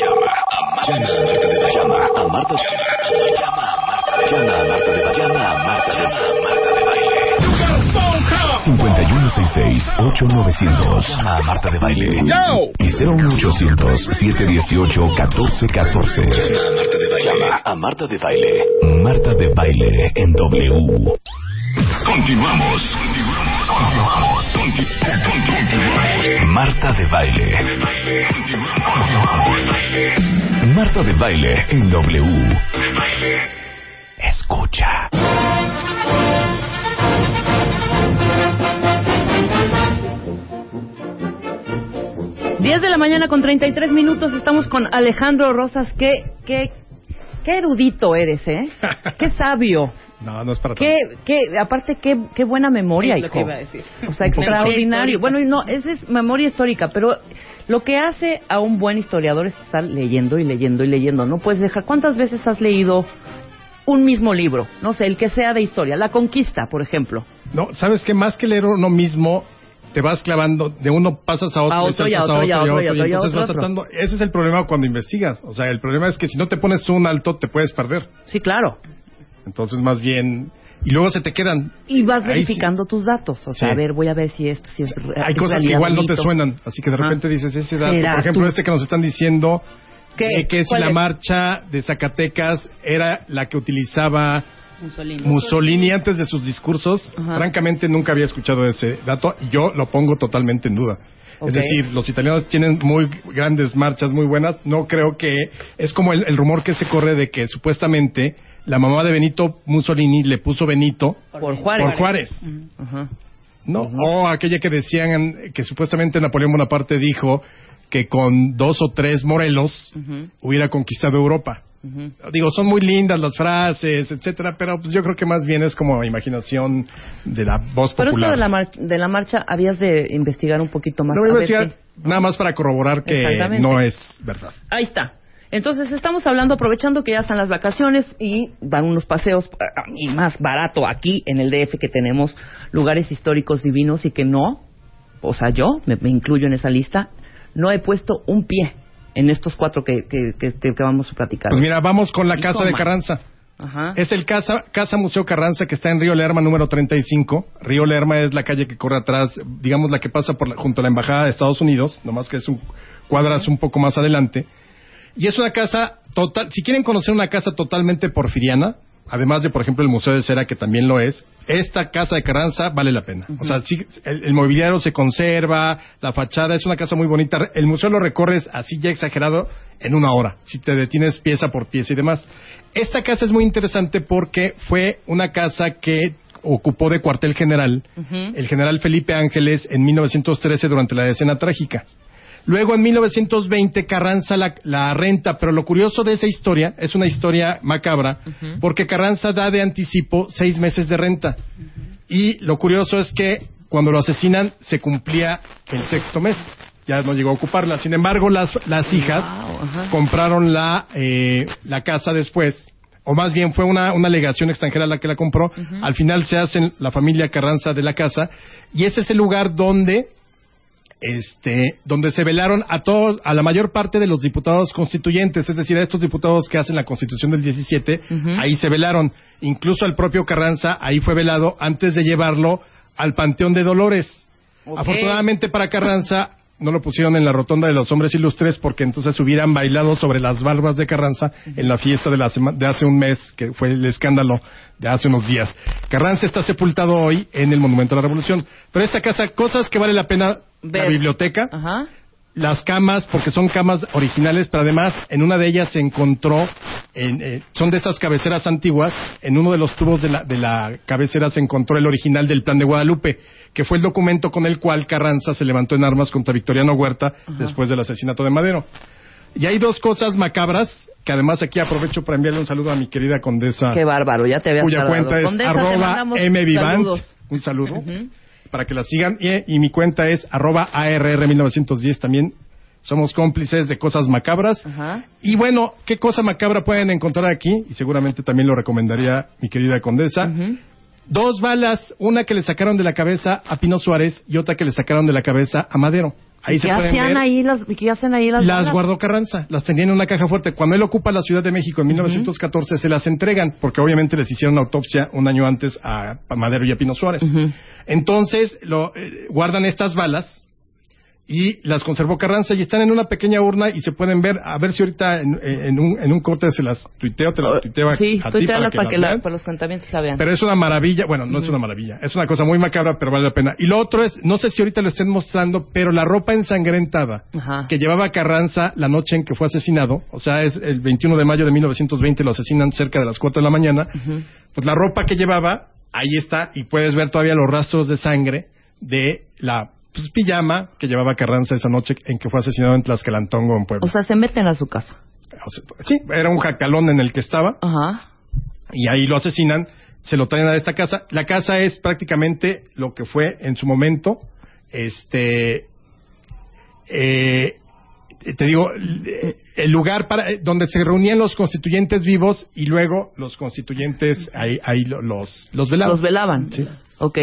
Llama a Marta de Baile. Llama a Marta de Baile. Llama a Marta de Baile. Llama a Marta de Baile. Llama a Marta de Baile. 5166-8900. Llama a Marta de Baile. Y 01800-718-1414. Llama a Marta de Baile. Marta de Baile en W. Continuamos. Continuamos. Marta de Baile. Marta de Baile en W. Escucha.
10 de la mañana con 33 minutos estamos con Alejandro Rosas. Qué, qué, qué erudito eres, ¿eh? Qué sabio.
No, no es para
Qué, qué, aparte, qué, qué buena memoria,
Es lo que iba a decir.
O sea, extraordinario. Bueno, y no, esa es memoria histórica, pero lo que hace a un buen historiador es estar leyendo y leyendo y leyendo. No puedes dejar. ¿Cuántas veces has leído un mismo libro? No sé, el que sea de historia. La Conquista, por ejemplo.
No, ¿sabes qué? Más que leer uno mismo, te vas clavando, de uno pasas a otro,
A otro, y a otro, y a otro, y a otro, y a
entonces
otro,
vas
otro.
saltando. Ese es el problema cuando investigas. O sea, el problema es que si no te pones un alto, te puedes perder.
Sí, claro.
Entonces, más bien... Y luego se te quedan.
Y vas verificando tus datos. O sea,
Sí.
a ver, voy a ver si esto, si es
Hay cosas que igual no te suenan. Así que de repente dices ese dato. Por ejemplo,
tú.
este que nos están diciendo...
¿Qué?
eh, que si
¿Cuál
la
es?
marcha de Zacatecas era la que utilizaba
Mussolini.
Mussolini antes de sus discursos,
Ajá.
francamente nunca había escuchado ese dato y yo lo pongo totalmente en duda. Es decir, los italianos tienen muy grandes marchas, muy buenas. No creo que es como el, el rumor que se corre de que supuestamente la mamá de Benito Mussolini le puso Benito
Por Juárez.
por Juárez.
Ajá.
¿no? O aquella que decían que supuestamente Napoleón Bonaparte dijo que con dos o tres Morelos hubiera conquistado Europa. Digo, son muy lindas las frases, etcétera, pero pues yo creo que más bien es como imaginación de la voz
Pero esto
popular.
de la, mar- de la marcha habías de investigar un poquito más.
No,
A si-
nada más para corroborar que no es verdad.
Ahí está. Entonces estamos hablando, aprovechando que ya están las vacaciones y dan unos paseos ah, y más barato aquí en el DF que tenemos lugares históricos divinos y que no, o sea, yo me, me incluyo en esa lista, no he puesto un pie en estos cuatro que, que, que, que vamos a platicar.
Pues mira, vamos con la
Y
Casa de. Carranza.
Ajá.
Es el Casa, Casa Museo Carranza que está en Río Lerma número 35. Río Lerma es la calle que corre atrás, digamos la que pasa por la- junto a la Embajada de Estados Unidos, nomás que es un cuadras un poco más adelante. Y es una casa total, si quieren conocer una casa totalmente porfiriana, además de por ejemplo el Museo de Cera que también lo es, esta casa de Carranza vale la pena. O sea, sí, el, el mobiliario se conserva, la fachada es una casa muy bonita. El museo lo recorres así ya exagerado en una hora, si te detienes pieza por pieza y demás. Esta casa es muy interesante porque fue una casa que ocupó de cuartel general el general Felipe Ángeles en 1913 durante la decena trágica. Luego en 1920 Carranza la, la renta, pero lo curioso de esa historia es una historia macabra, porque Carranza da de anticipo seis meses de renta. Y lo curioso es que cuando lo asesinan se cumplía el sexto mes, ya no llegó a ocuparla. Sin embargo, las, las hijas
Wow,
compraron la, eh, la casa después, o más bien fue una, una legación extranjera la que la compró. Al final se hacen la familia Carranza de la casa, y ese es el lugar donde este, donde se velaron a todos, a la mayor parte de los diputados constituyentes, es decir, a estos diputados que hacen la Constitución del 17,
Ujú.
ahí se velaron, incluso al propio Carranza, ahí fue velado antes de llevarlo al Panteón de Dolores. Afortunadamente para Carranza no lo pusieron en la rotonda de los hombres ilustres porque entonces hubieran bailado sobre las barbas de Carranza en la fiesta de, la de hace un mes, que fue el escándalo de hace unos días. Carranza está sepultado hoy en el Monumento a la Revolución. Pero esta casa, cosas que vale la pena, la
Ver.
biblioteca,
Ajá.
Las camas, porque son camas originales, pero además en una de ellas se encontró, en, eh, son de esas cabeceras antiguas, en uno de los tubos de la, de la cabecera se encontró el original del Plan de Guadalupe, que fue el documento con el cual Carranza se levantó en armas contra Victoriano Huerta después del asesinato de Madero. Y hay dos cosas macabras, que además aquí aprovecho para enviarle un saludo a mi querida condesa,
Qué bárbaro, ya te había
cuya cuenta es arroba mvivant, un saludo, para que la sigan, y, y mi cuenta es arroba ARR1910 también. Somos cómplices de cosas macabras.
Ajá.
Y bueno, ¿qué cosa macabra pueden encontrar aquí? Y seguramente también lo recomendaría mi querida condesa. Dos balas, una que le sacaron de la cabeza a Pino Suárez y otra que le sacaron de la cabeza a Madero. Ahí se
¿Qué
pueden
hacían
ver.
ahí las, qué hacen ahí las
Las
balas?
guardó Carranza, las tenía en una caja fuerte. Cuando él ocupa la Ciudad de México en 1914, se las entregan, porque obviamente les hicieron autopsia un año antes a, a Madero y a Pino Suárez. Entonces, lo, eh, guardan estas balas y las conservó Carranza y están en una pequeña urna y se pueden ver, a ver si ahorita en, en un, en un corte se las tuiteo, te las tuiteo a-
Sí,
a ti
para que, la-
vean.
para los contamientos la vean.
Pero es una maravilla, bueno, no es una maravilla, es una cosa muy macabra, pero vale la pena. Y lo otro es, no sé si ahorita lo estén mostrando, pero la ropa ensangrentada
Ajá.
que llevaba Carranza la noche en que fue asesinado, o sea, es el 21 de mayo de 1920, lo asesinan cerca de las 4 de la mañana, pues la ropa que llevaba, ahí está, y puedes ver todavía los rastros de sangre de la pues, pijama que llevaba Carranza esa noche en que fue asesinado en Tlaxcalantongo, en Puebla.
O sea, se meten a su casa.
O sea, sí, era un jacalón en el que estaba,
Ajá.
y ahí lo asesinan se lo traen a esta casa. La casa es prácticamente lo que fue en su momento, este, eh, te digo, el lugar para donde se reunían los constituyentes vivos y luego los constituyentes ahí, ahí lo- los los velaban.
Los velaban.
Sí.
Ok.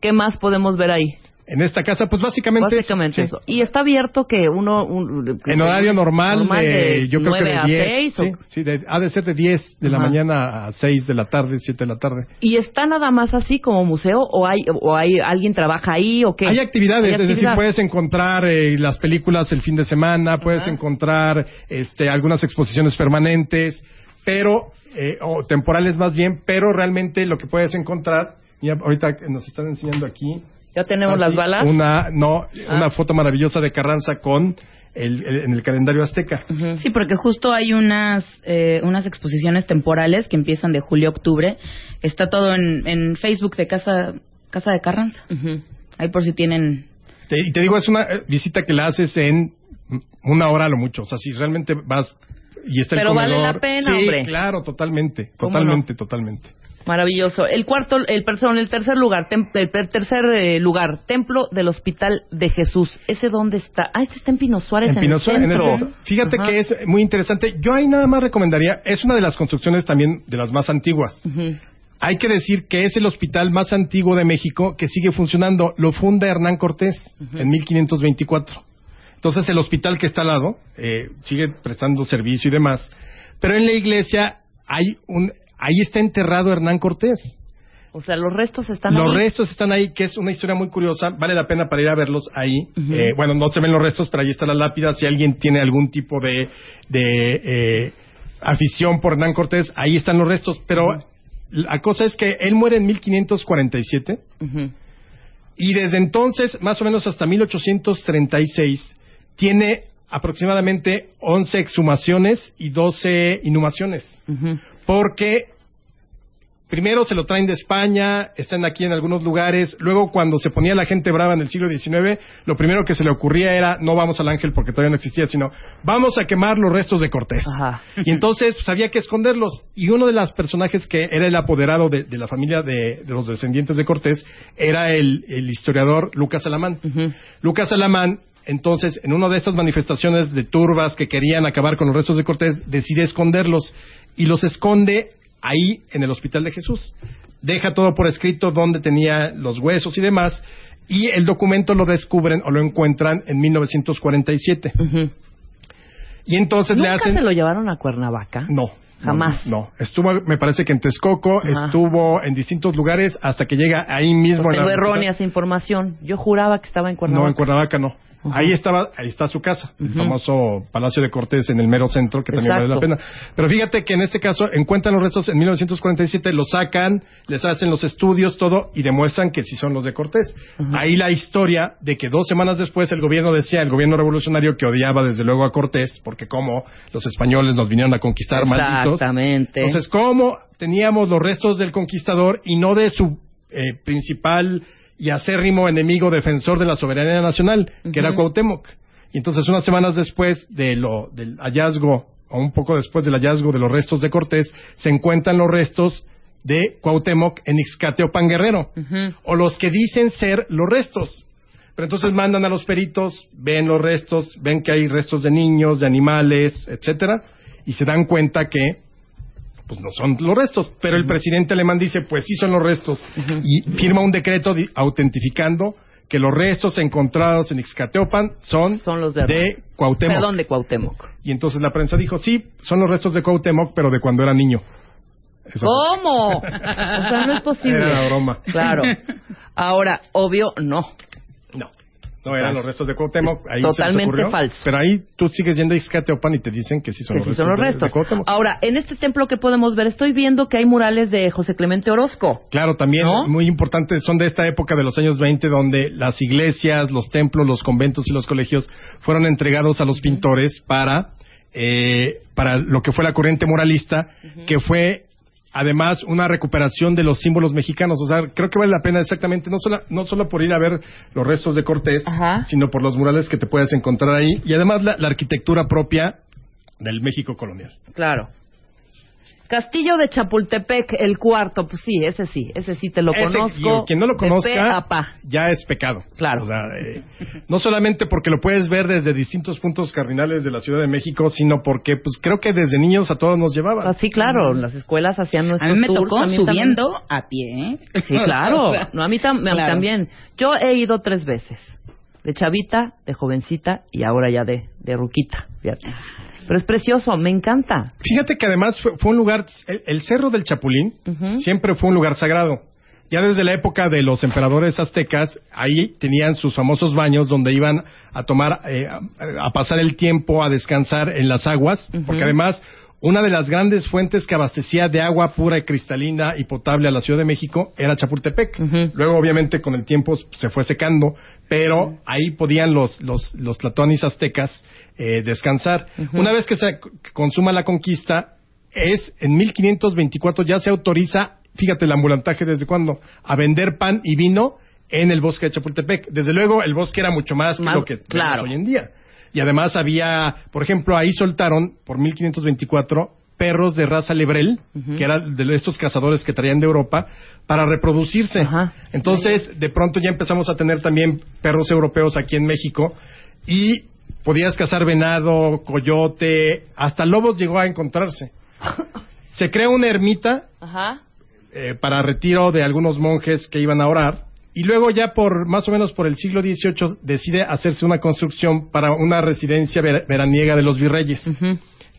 ¿Qué más podemos ver ahí?
En esta casa, pues básicamente,
Básicamente
sí.
eso. Y está abierto que uno... un-
En horario normal,
de
de, yo creo que
9
de
a
10.
6
sí, sí, de- ha de ser de 10 de la
Ajá.
mañana a 6 de la tarde, 7 de la tarde.
¿Y está nada más así como museo o hay o hay alguien trabaja ahí o qué?
Hay actividades,
Hay
es decir, puedes encontrar eh, las películas el fin de semana, puedes encontrar este, algunas exposiciones permanentes, pero, eh, o temporales más bien, pero realmente lo que puedes encontrar, mira, ahorita nos están enseñando aquí.
¿Ya tenemos las balas?
Una, no,
Ah.
una foto maravillosa de Carranza con el, el- en el calendario azteca.
Sí, porque justo hay unas eh, unas exposiciones temporales que empiezan de julio a octubre. Está todo en, en Facebook de Casa Casa de Carranza.
Ujú.
Ahí por si tienen...
Te- y te digo, es una eh, visita que la haces en una hora a lo mucho. O sea, si realmente vas y está
Pero
el
vale
comedor.
la pena,
sí,
hombre.
claro, totalmente,
¿Cómo
totalmente, totalmente.
Maravilloso. El cuarto, el perdón, el tercer lugar, tem- el tercer eh, lugar, Templo del Hospital de Jesús. ¿Ese dónde está? Ah, este está en Pino Suárez, en,
En Pino Suárez,
el
en el
centro.
Fíjate
Ajá.
que es muy interesante. Yo ahí nada más recomendaría, es una de las construcciones también de las más antiguas. Hay que decir que es el hospital más antiguo de México que sigue funcionando. Lo funda Hernán Cortés en 1524. Entonces el hospital que está al lado eh, sigue prestando servicio y demás. Pero en la iglesia hay un, ahí está enterrado Hernán Cortés.
O sea, los restos están
Los
ahí.
restos están ahí, que es una historia muy curiosa. Vale la pena para ir a verlos ahí. Eh, bueno, no se ven los restos, pero ahí está la lápida. Si alguien tiene algún tipo de, de eh, afición por Hernán Cortés, ahí están los restos. Pero la cosa es que él muere en 1547
Ujú.
y desde entonces, más o menos hasta 1836, tiene aproximadamente 11 exhumaciones y 12 inhumaciones. Porque primero se lo traen de España, están aquí en algunos lugares, luego cuando se ponía la gente brava en el siglo XIX, lo primero que se le ocurría era no vamos al ángel porque todavía no existía, sino vamos a quemar los restos de Cortés.
Ajá.
Y entonces pues, había que esconderlos. Y uno de los personajes que era el apoderado de, de la familia de, de los descendientes de Cortés era el, el historiador Lucas Alamán. Lucas Alamán, entonces, en una de estas manifestaciones de turbas que querían acabar con los restos de Cortés, decide esconderlos y los esconde ahí en el Hospital de Jesús. Deja todo por escrito donde tenía los huesos y demás, y el documento lo descubren o lo encuentran en 1947.
Ujú.
Y entonces le
¿Nunca
hacen...
se lo llevaron a Cuernavaca?
No.
Jamás.
No, no. Estuvo, me parece que en Texcoco,
Ajá.
estuvo en distintos lugares hasta que llega ahí mismo.
Pues
en
tengo
la-
errónea esa información. Yo juraba que estaba en Cuernavaca.
No, en Cuernavaca no. Ahí estaba, ahí está su casa, el famoso Palacio de Cortés en el mero centro, que también vale la pena. Pero fíjate que en este caso encuentran los restos en 1947, los sacan, les hacen los estudios, todo, y demuestran que sí son los de Cortés. Ahí la historia de que dos semanas después el gobierno decía, el gobierno revolucionario que odiaba desde luego a Cortés, porque como los españoles nos vinieron a conquistar, malditos.
Exactamente.
Entonces, ¿cómo teníamos los restos del conquistador y no de su eh, principal y acérrimo enemigo defensor de la soberanía nacional, que era Cuauhtémoc? Y entonces, unas semanas después de lo, del hallazgo, o un poco después del hallazgo de los restos de Cortés, se encuentran los restos de Cuauhtémoc en Ixcateopan Guerrero, o los que dicen ser los restos. Pero entonces mandan a los peritos, ven los restos, ven que hay restos de niños, de animales, etcétera, y se dan cuenta que pues no son los restos, pero el presidente alemán dice, pues sí son los restos, y firma un decreto di- autentificando que los restos encontrados en Ixcateopan son,
Son los de,
Cuauhtémoc.
Perdón, de Cuauhtémoc.
Y entonces la prensa dijo, sí, son los restos de Cuauhtémoc, pero de cuando era niño. Eso
¿Cómo? O sea, no es posible.
Era la broma.
Claro. Ahora, obvio, no.
No. No eran los restos de Cuauhtémoc. Ahí se
Totalmente
ocurrió.
falso.
Pero ahí tú sigues yendo a Ixcateopan y te dicen que sí son,
que
los,
sí
restos
son los
de- de. Cuauhtémoc.
Ahora, en este templo que podemos ver, estoy viendo que hay murales de José Clemente Orozco.
Claro, también
¿No?
muy importante, son de esta época de los años 20 donde las iglesias, los templos, los conventos y los colegios fueron entregados a los pintores para, eh, para lo que fue la corriente moralista, que fue además una recuperación de los símbolos mexicanos. O sea, creo que vale la pena exactamente, no solo, no solo por ir a ver los restos de Cortés,
Ajá.
sino por los murales que te puedes encontrar ahí y además la, la arquitectura propia del México colonial.
Claro. Castillo de Chapultepec, el cuarto, pues sí, ese sí, ese sí te lo
Ese,
conozco.
y quien no lo conozca,
a
ya es pecado.
Claro.
O sea, eh, no solamente porque lo puedes ver desde distintos puntos cardinales de la Ciudad de México, sino porque, pues creo que desde niños a todos nos llevaba.
Ah, sí, claro, las escuelas hacían
A
nuestros
mí me
tours,
tocó
a mí también.
subiendo a pie. ¿eh?
Sí, claro. No, a mí, tam- a mí
Claro.
también. Yo he ido tres veces. De chavita, de jovencita y ahora ya de, de ruquita. Fíjate. Pero es precioso, me encanta.
Fíjate que además fue, fue un lugar, el, el Cerro del Chapulín siempre fue un lugar sagrado. Ya desde la época de los emperadores aztecas, ahí tenían sus famosos baños donde iban a tomar, eh, a, a pasar el tiempo, a descansar en las aguas, porque además una de las grandes fuentes que abastecía de agua pura y cristalina y potable a la Ciudad de México era Chapultepec. Luego, obviamente, con el tiempo se fue secando, pero ahí podían los, los, los tlatoanis aztecas eh, descansar. Una vez que se consuma la conquista, es en 1524 ya se autoriza, fíjate el ambulantaje desde cuándo, a vender pan y vino en el bosque de Chapultepec. Desde luego, el bosque era mucho más, que
Más,
lo que
claro.
hoy en día. Y además había, por ejemplo, ahí soltaron, por 1524, perros de raza lebrel, que eran de estos cazadores que traían de Europa, para reproducirse.
Ajá.
Entonces, de pronto ya empezamos a tener también perros europeos aquí en México y podías cazar venado, coyote, hasta lobos llegó a encontrarse. Se crea una ermita
Ajá.
eh, para retiro de algunos monjes que iban a orar. Y luego ya por más o menos por el siglo XVIII decide hacerse una construcción para una residencia ver- veraniega de los virreyes,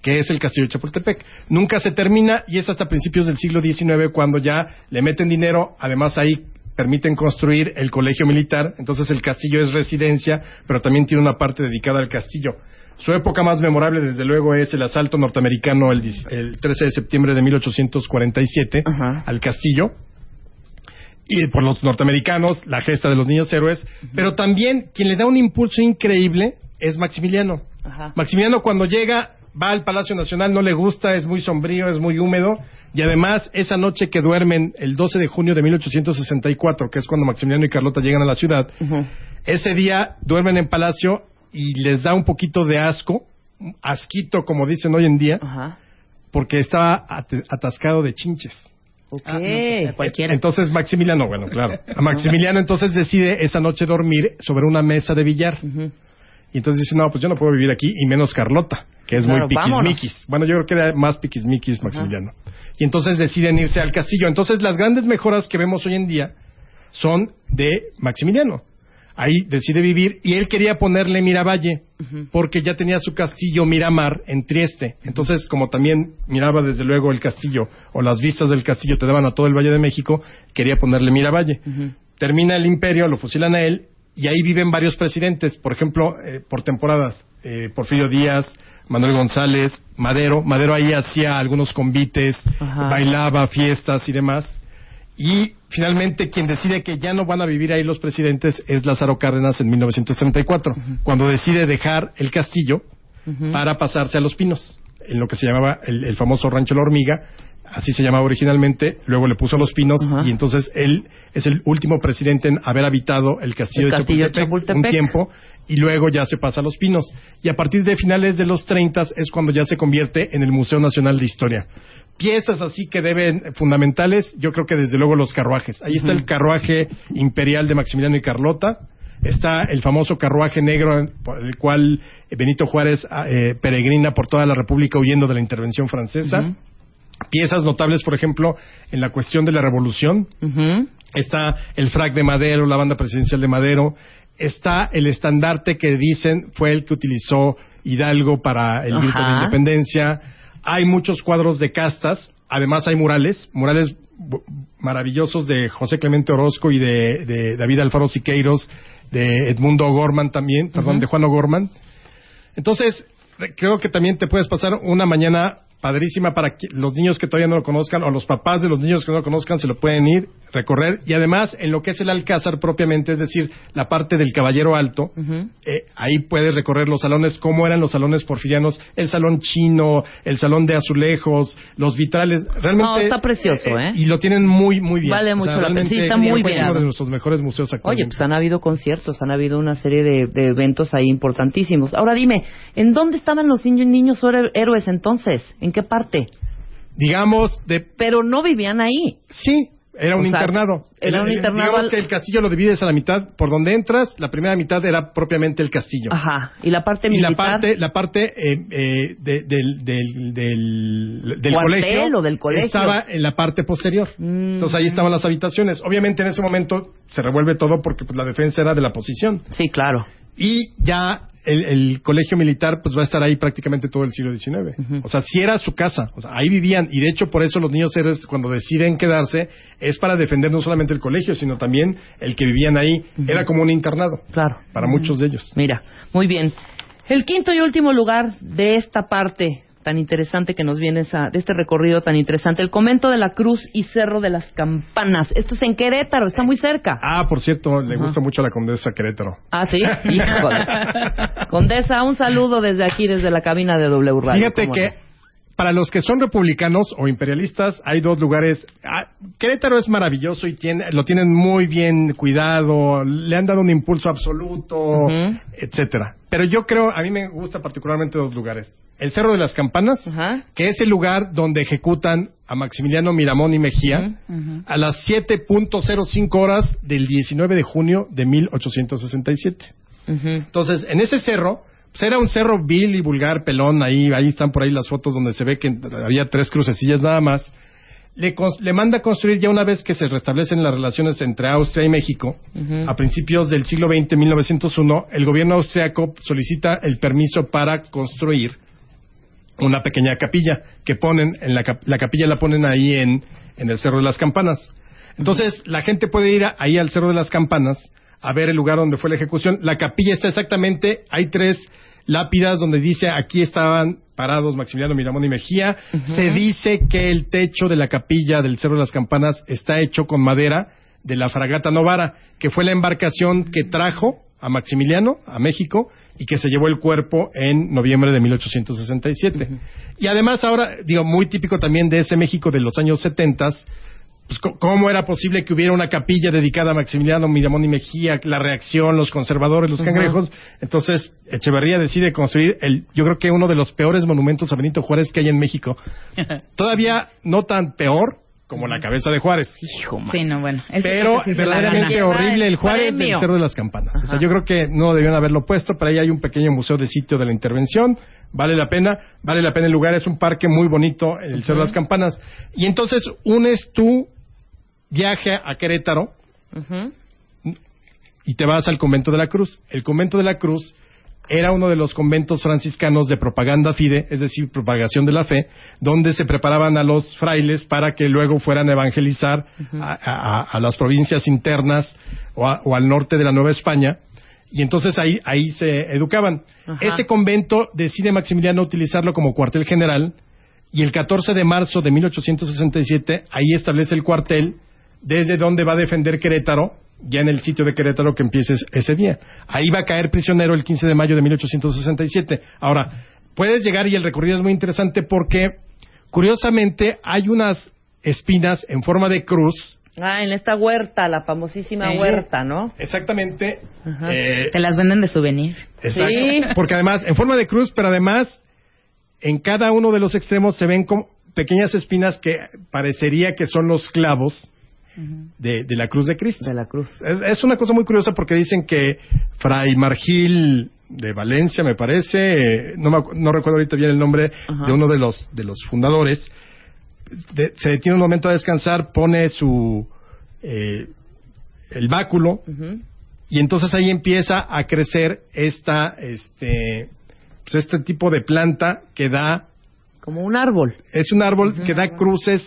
que es el castillo de Chapultepec. Nunca se termina y es hasta principios del siglo XIX cuando ya le meten dinero, además ahí permiten construir el colegio militar, entonces el castillo es residencia, pero también tiene una parte dedicada al castillo. Su época más memorable, desde luego, es el asalto norteamericano el, dis- el 13 de septiembre de 1847
Ajá.
al castillo, y por los norteamericanos, la gesta de los niños héroes, pero también quien le da un impulso increíble es Maximiliano.
Ajá.
Maximiliano cuando llega va al Palacio Nacional, no le gusta, es muy sombrío, es muy húmedo, y además esa noche que duermen el 12 de junio de 1864, que es cuando Maximiliano y Carlota llegan a la ciudad, ese día duermen en Palacio y les da un poquito de asco, asquito como dicen hoy en día, porque estaba at- atascado de chinches.
Ok.
Ah, no, pues, a cualquiera.
Entonces Maximiliano, bueno, claro. A Maximiliano entonces decide esa noche dormir sobre una mesa de billar. Y entonces dice, no, pues yo no puedo vivir aquí, y menos Carlota, que es
Claro,
muy
vámonos.
piquismiquis. Bueno, yo creo que era más piquismiquis Maximiliano. Y entonces deciden irse al castillo. Entonces las grandes mejoras que vemos hoy en día son de Maximiliano. Ahí decide vivir y él quería ponerle Miravalle porque ya tenía su castillo Miramar en Trieste. Entonces, como también miraba desde luego el castillo o las vistas del castillo te daban a todo el Valle de México, quería ponerle Miravalle. Termina el imperio, lo fusilan a él y ahí viven varios presidentes, por ejemplo, eh, por temporadas. Eh, Porfirio Díaz, Manuel González, Madero. Madero ahí hacía algunos convites,
Ajá.
bailaba, fiestas y demás. Y finalmente quien decide que ya no van a vivir ahí los presidentes es Lázaro Cárdenas en 1934, cuando decide dejar el castillo para pasarse a Los Pinos, en lo que se llamaba el, el famoso Rancho La Hormiga, así se llamaba originalmente, luego le puso Los Pinos
Ajá.
y entonces él es el último presidente en haber habitado el castillo,
El
de,
castillo
Chapultepec un tiempo y luego ya se pasa a Los Pinos. Y a partir de finales de los 30 es cuando ya se convierte en el Museo Nacional de Historia. Piezas así que deben fundamentales, yo creo que desde luego los carruajes. Ahí está el carruaje imperial de Maximiliano y Carlota. Está el famoso carruaje negro por el cual Benito Juárez eh, peregrina por toda la República huyendo de la intervención francesa. Piezas notables, por ejemplo, en la cuestión de la revolución,
Ujú.
está el frac de Madero, la banda presidencial de Madero, está el estandarte que dicen fue el que utilizó Hidalgo para el grito de
Ajá.
independencia, hay muchos cuadros de castas, además hay murales, murales maravillosos de José Clemente Orozco y de, de David Alfaro Siqueiros, de Edmundo Gorman también, perdón, de Juan O'Gorman. Entonces, re- creo que también te puedes pasar una mañana padrísima para que los niños que todavía no lo conozcan o los papás de los niños que no lo conozcan se lo pueden ir, recorrer y además en lo que es el Alcázar propiamente, es decir, la parte del Caballero Alto, eh, ahí puedes recorrer los salones, cómo eran los salones porfirianos, el salón chino, el salón de azulejos, los vitrales, realmente...
No, está precioso, ¿eh?
Y lo tienen muy, muy bien.
Vale
O sea,
mucho la pena.
realmente
Sí, está muy
es
bien.
uno de nuestros mejores museos
Oye,
actualmente.
pues han habido conciertos, han habido una serie de, de eventos ahí importantísimos. Ahora dime, ¿en dónde estaban los niños, niños héroe- héroes entonces? ¿En qué parte?
digamos, de...
Pero no vivían ahí.
Sí, era un
O sea,
internado.
Era un internado
Digamos que el castillo lo divides a la mitad. Por donde entras, la primera mitad era propiamente el castillo.
Ajá. Y la parte
y
militar.
la parte, la parte eh, eh, de- del, del, del, del
¿Cuartel
colegio,
o del colegio?
estaba en la parte posterior.
Mm.
Entonces ahí estaban las habitaciones. Obviamente en ese momento se revuelve todo porque pues, la defensa era de la posición.
Sí, claro.
Y ya el, el colegio militar pues va a estar ahí prácticamente todo el siglo XIX. O sea, si era su casa, o sea, ahí vivían y de hecho por eso los niños héroes cuando deciden quedarse es para defender no solamente el colegio, sino también el que vivían ahí. Era como un internado
Claro.
para muchos de ellos.
Mira, muy bien. El quinto y último lugar de esta parte tan interesante que nos viene esa- de este recorrido tan interesante, el convento de la Cruz y Cerro de las Campanas. Esto es en Querétaro, está muy cerca.
Ah, por cierto, le gusta mucho a la condesa Querétaro.
Ah, sí. Híjole. Condesa, un saludo desde aquí, desde la cabina de W Radio.
Fíjate
¿cómo
que
no?
Para los que son republicanos o imperialistas hay dos lugares. Ah, Querétaro es maravilloso y tiene, lo tienen muy bien cuidado, le han dado un impulso absoluto,
Ujú.
etcétera. Pero yo creo, a mí me gusta particularmente dos lugares. El Cerro de las Campanas,
Ajá.
que es el lugar donde ejecutan a Maximiliano Miramón y Mejía a las 7.05 horas del 19 de junio de 1867.
Ujú.
Entonces, en ese cerro, era un cerro vil y vulgar, pelón, ahí, ahí están por ahí las fotos donde se ve que había tres crucecillas nada más. Le, le manda a construir ya una vez que se restablecen las relaciones entre Austria y México, a principios del siglo XX, 1901, el gobierno austriaco solicita el permiso para construir una pequeña capilla que ponen, en la, cap- la capilla la ponen ahí en, en el Cerro de las Campanas. Entonces, la gente puede ir a- ahí al Cerro de las Campanas a ver el lugar donde fue la ejecución. La capilla está exactamente, hay tres lápidas donde dice aquí estaban parados Maximiliano Miramón y Mejía. Se dice que el techo de la capilla del Cerro de las Campanas está hecho con madera de la fragata Novara, que fue la embarcación que trajo a Maximiliano a México y que se llevó el cuerpo en noviembre de 1867. Y además ahora, digo, muy típico también de ese México de los años 70, pues, co- ¿cómo era posible que hubiera una capilla dedicada a Maximiliano Miramón y Mejía, la reacción, los conservadores, los cangrejos? Entonces, Echeverría decide construir, el, yo creo que uno de los peores monumentos a Benito Juárez que hay en México. Todavía no tan peor como la cabeza de Juárez.
Hijo, man.
Sí, no, bueno. ese-
Pero
la
verdaderamente horrible el Juárez
Premio.
del Cerro de las Campanas. O sea, yo creo que no debían haberlo puesto, pero ahí hay un pequeño museo de sitio de la intervención. Vale la pena, vale la pena el lugar, es un parque muy bonito, el Cerro de las Campanas. Y entonces unes tu viaje a Querétaro y te vas al convento de la Cruz. El convento de la Cruz era uno de los conventos franciscanos de propaganda fide, es decir, propagación de la fe, donde se preparaban a los frailes para que luego fueran a evangelizar a, a- a las provincias internas o, a- o al norte de la Nueva España. Y entonces ahí, ahí se educaban. Ese convento decide Maximiliano utilizarlo como cuartel general y el 14 de marzo de 1867 ahí establece el cuartel desde donde va a defender Querétaro, ya en el sitio de Querétaro que empieces ese día. Ahí va a caer prisionero el 15 de mayo de 1867. Ahora, puedes llegar y el recorrido es muy interesante porque, curiosamente, hay unas espinas en forma de cruz.
Ah, en esta huerta, la famosísima
Sí.
huerta, ¿no?
Exactamente.
Ajá.
eh,
Te las venden de souvenir.
Exacto.
Sí.
Porque además, en forma de cruz, pero además, en cada uno de los extremos se ven como pequeñas espinas que parecería que son los clavos de, de la cruz de Cristo.
De la cruz.
Es, es una cosa muy curiosa porque dicen que Fray Margil de Valencia, me parece, eh, no, me no recuerdo ahorita bien el nombre de uno de los, de los fundadores, de- se detiene un momento a descansar, pone su eh, el báculo y entonces ahí empieza a crecer esta este pues este tipo de planta que da
Como un árbol.
es un árbol que da cruces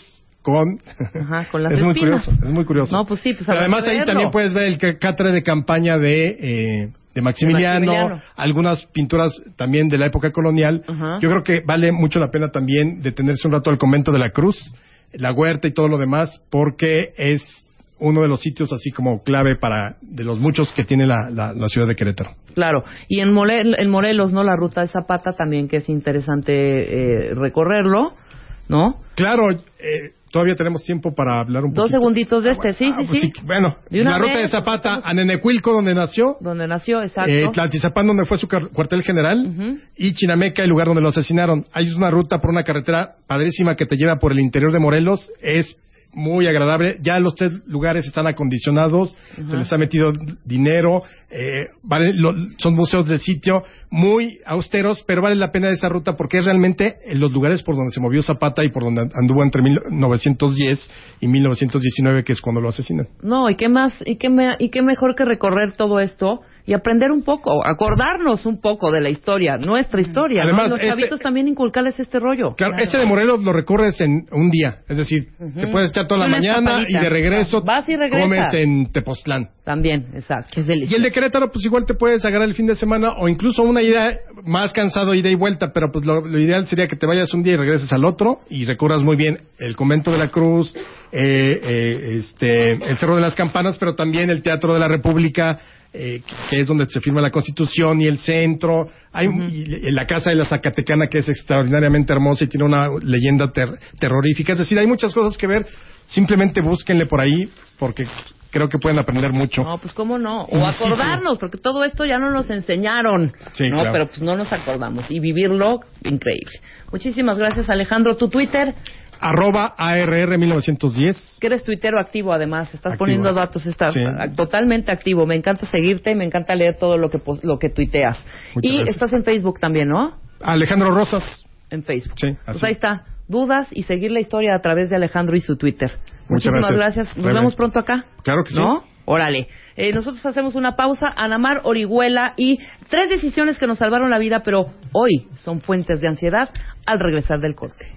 con
Ajá, con las
es muy curioso es muy curioso
No, pues sí, pues
pero además ahí
verlo.
también puedes ver el ca- catre de campaña de eh, de Maximiliano,
De Maximiliano.
algunas pinturas también de la época colonial.
Ajá.
Yo creo que vale mucho la pena también detenerse un rato al convento de la Cruz, la huerta y todo lo demás, porque es uno de los sitios así como clave para de los muchos que tiene la, la- la ciudad de Querétaro.
Claro. Y en, en Morelos, ¿no? La ruta de Zapata también que es interesante eh, recorrerlo, ¿no?
Claro, eh, Todavía tenemos tiempo para hablar un poco.
Dos segunditos de este, sí,
Ah,
sí,
pues
sí.
Bueno,
De una
la ruta de Zapata a Nenecuilco, donde nació.
Donde nació, exacto.
Eh, Tlaltizapán, donde fue su cuartel general, y Chinameca, el lugar donde lo asesinaron. Hay una ruta por una carretera padrísima que te lleva por el interior de Morelos. Es muy agradable. Ya los tres lugares están acondicionados, se les ha metido dinero, eh, vale, lo- son museos del sitio muy austeros, pero vale la pena esa ruta porque es realmente en los lugares por donde se movió Zapata y por donde anduvo entre 1910 y 1919, que es cuando lo asesinan.
No, y qué más, y qué, me- y qué mejor que recorrer todo esto y aprender un poco, acordarnos un poco de la historia, nuestra historia. ¿no?
Además,
Y los
ese-
chavitos también inculcarles este rollo.
Claro, este de Morelos lo recorres en un día, es decir, te puedes echar toda la
Una
mañana y de regreso
Vas y regresas.
comes en Tepoztlán.
También, exacto. Es
Y el de Querétaro, pues igual te puedes agarrar el fin de semana o incluso una ida más cansado, ida y vuelta, pero pues lo, lo ideal sería que te vayas un día y regreses al otro y recorras muy bien el Convento de la Cruz, eh, eh, este, el Cerro de las Campanas, pero también el Teatro de la República, eh, que es donde se firma la Constitución y el centro. Hay y la Casa de la Zacatecana, que es extraordinariamente hermosa y tiene una leyenda ter- terrorífica. Es decir, hay muchas cosas que ver. Simplemente búsquenle por ahí, porque creo que pueden aprender mucho.
No, pues cómo no. O acordarnos, porque todo esto ya no nos enseñaron.
Sí,
no,
claro.
pero pues no nos acordamos. Y vivirlo, increíble. Muchísimas gracias, Alejandro. Tu Twitter,
Arroba ARR 1910.
que eres tuitero activo además, estás
Activo.
poniendo datos, estás
Sí.
totalmente activo. Me encanta seguirte, me encanta leer todo lo que lo que tuiteas.
Muchas
y
gracias.
estás en Facebook también, ¿no?
Alejandro Rosas.
En Facebook.
Sí,
Pues ahí está. Dudas y seguir la historia a través de Alejandro y su Twitter.
Muchas
Muchísimas
gracias.
gracias. Nos
Rebe.
vemos pronto acá.
Claro que sí.
¿No? Órale. Eh, nosotros hacemos una pausa. Anamar, Orihuela y tres decisiones que nos salvaron la vida, pero hoy son fuentes de ansiedad al regresar del corte.